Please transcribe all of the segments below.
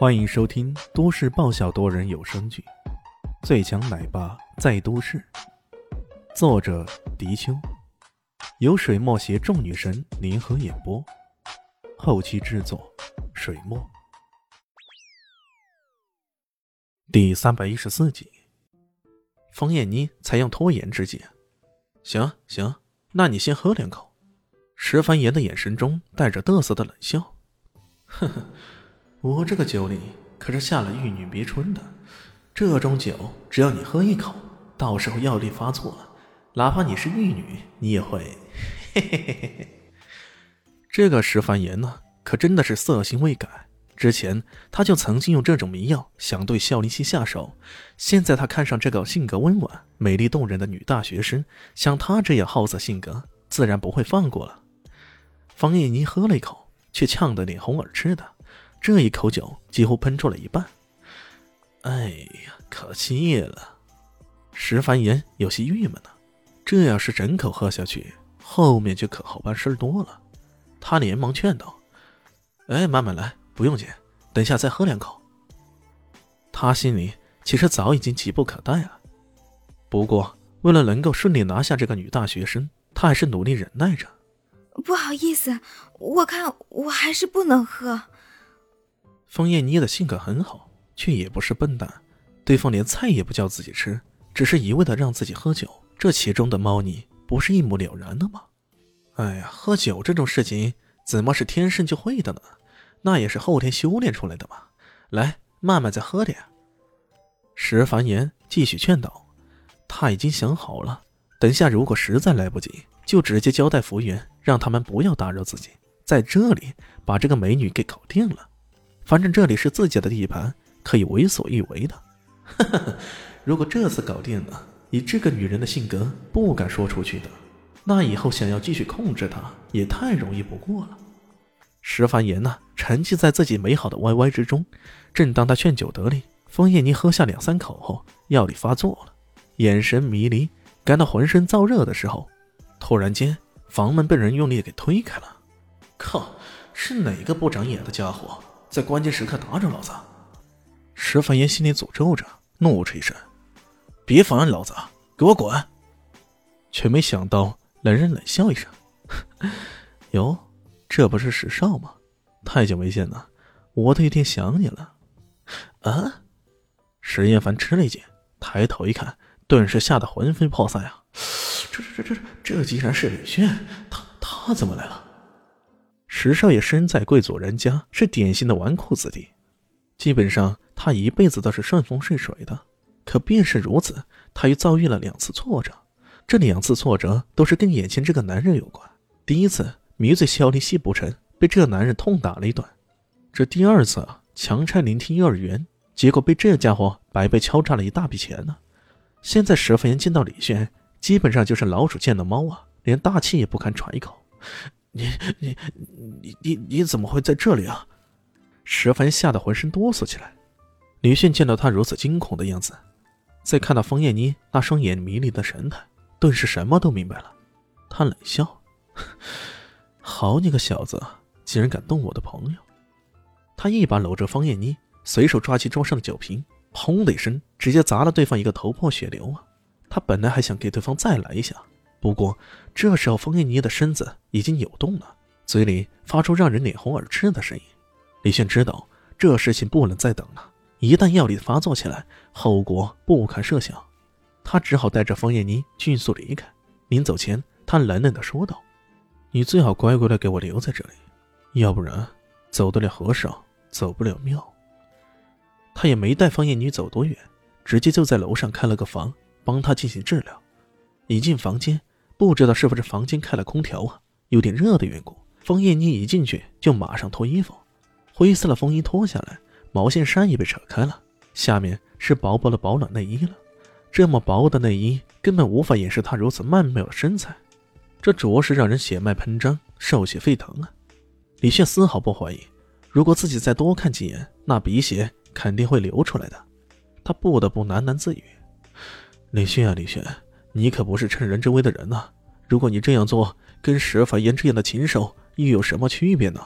欢迎收听都市爆笑多人有声剧《最强奶爸在都市》，作者：迪秋，由水墨携众女神联合演播，后期制作：水墨。第三百一十四集，方艳妮采用拖延之计。行行，那你先喝两口。石凡言的眼神中带着得瑟的冷笑，呵呵。我这个酒里可是下了玉女别春的，这种酒只要你喝一口，到时候药力发作了，哪怕你是玉女，你也会嘿嘿嘿嘿嘿。这个石凡言呢，可真的是色心未改。之前他就曾经用这种迷药想对肖林熙下手，现在他看上这个性格温婉、美丽动人的女大学生，像她这样好色性格，自然不会放过了。方艳妮喝了一口，却呛得脸红耳赤的。这一口酒几乎喷出了一半，哎呀，可气了！石凡言有些郁闷呢。这要是整口喝下去，后面就可好办事多了。他连忙劝道：“哎，慢慢来，不用紧，等下再喝两口。”他心里其实早已经急不可待了，不过为了能够顺利拿下这个女大学生，他还是努力忍耐着。不好意思，我看我还是不能喝。方艳妮的性格很好，却也不是笨蛋。对方连菜也不叫自己吃，只是一味的让自己喝酒，这其中的猫腻不是一目了然的吗？哎呀，喝酒这种事情怎么是天生就会的呢？那也是后天修炼出来的嘛。来，慢慢再喝点。石凡言继续劝导，他已经想好了，等下如果实在来不及，就直接交代服务员，让他们不要打扰自己，在这里把这个美女给搞定了。反正这里是自己的地盘，可以为所欲为的。如果这次搞定了，以这个女人的性格，不敢说出去的，那以后想要继续控制她，也太容易不过了。石凡言呢，沉浸在自己美好的 YY 之中。正当他劝酒得力，风叶妮喝下两三口后，药力发作了，眼神迷离，感到浑身燥热的时候，突然间房门被人用力给推开了。靠，是哪个不长眼的家伙？在关键时刻打扰老子，石凡言心里诅咒着，怒斥一声：“别妨碍老子，给我滚！”却没想到来人冷笑一声：“ 哟，这不是石少吗？太久没见了，我都有点想你了。”啊！石艳凡吃了一惊，抬头一看，顿时吓得魂飞魄散啊！这这这这这竟然是李炫，他他怎么来了？石少爷身在贵族人家，是典型的纨绔子弟，基本上他一辈子都是顺风顺水的。可便是如此，他又遭遇了两次挫折，这两次挫折都是跟眼前这个男人有关。第一次迷醉萧凌熙不成，被这个男人痛打了一顿；这第二次强拆聆听幼儿园，结果被这家伙白白敲诈了一大笔钱呢。现在石凡言见到李轩，基本上就是老鼠见了猫啊，连大气也不敢喘一口。你你你你你怎么会在这里啊？石凡吓得浑身哆嗦起来。李迅见到他如此惊恐的样子，再看到方艳妮那双眼迷离的神态，顿时什么都明白了。他冷笑：“好你个小子，竟然敢动我的朋友！”他一把搂着方艳妮，随手抓起桌上的酒瓶，砰的一声，直接砸了对方一个头破血流啊！他本来还想给对方再来一下。不过，这时候方艳妮的身子已经扭动了，嘴里发出让人脸红耳赤的声音。李炫知道这事情不能再等了，一旦药力发作起来，后果不堪设想。他只好带着方艳妮迅速离开。临走前，他冷冷地说道：“你最好乖乖的给我留在这里，要不然走得了和尚走不了庙。”他也没带方艳妮走多远，直接就在楼上开了个房，帮她进行治疗。一进房间。不知道是不是房间开了空调啊，有点热的缘故。方艳妮一进去就马上脱衣服，灰色的风衣脱下来，毛线衫也被扯开了，下面是薄薄的保暖内衣了。这么薄的内衣根本无法掩饰她如此曼妙的身材，这着实让人血脉喷张，兽血沸腾啊！李炫丝毫不怀疑，如果自己再多看几眼，那鼻血肯定会流出来的。他不得不喃喃自语：“李炫啊，李炫。”你可不是趁人之危的人呐！如果你这样做，跟石凡言这样的禽兽又有什么区别呢？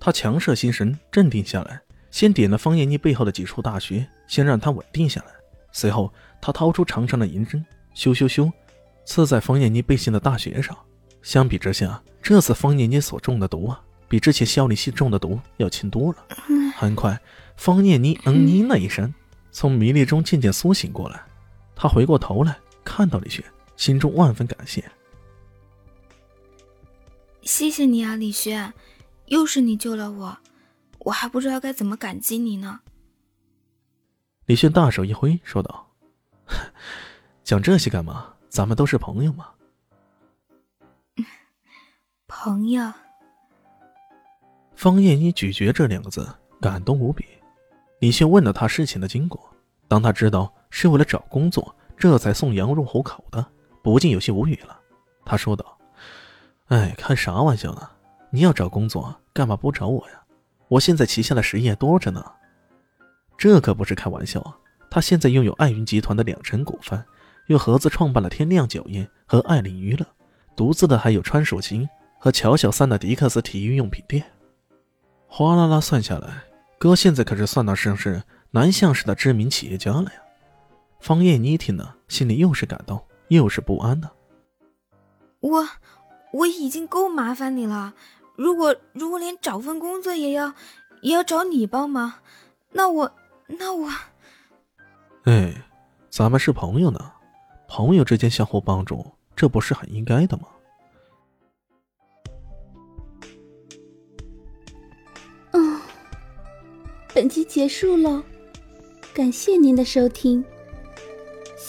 他强摄心神，镇定下来，先点了方艳妮背后的几处大穴，先让她稳定下来。随后，他掏出长长的银针，咻咻咻，刺在方艳妮背心的大穴上。相比之下，这次方艳妮所中的毒啊，比之前肖立熙中的毒要轻多了。很快，方艳妮嗯呢了一声，从迷离中渐渐苏醒过来。她回过头来看到李轩，心中万分感谢。谢谢你啊，李轩，又是你救了我，我还不知道该怎么感激你呢。李轩大手一挥，说道：“讲这些干嘛？咱们都是朋友嘛。”朋友。方艳一咀嚼这两个字，感动无比。李轩问了他事情的经过，当他知道是为了找工作，这才送羊入虎口的，不禁有些无语了。他说道：“哎，开啥玩笑呢？你要找工作，干嘛不找我呀？我现在旗下的实业多着呢。”这可不是开玩笑啊！他现在拥有爱云集团的两成股份，又合资创办了天亮酒业和爱领娱乐，独自的还有川蜀琴和乔小三的迪克斯体育用品店。哗啦啦算下来，哥现在可是算得上是南向市的知名企业家了呀！方艳妮听了，心里又是感动又是不安的。我我已经够麻烦你了，如果如果连找份工作也要也要找你帮忙，那我。那我，哎，咱们是朋友呢，朋友之间相互帮助，这不是很应该的吗？嗯，本集结束了，感谢您的收听。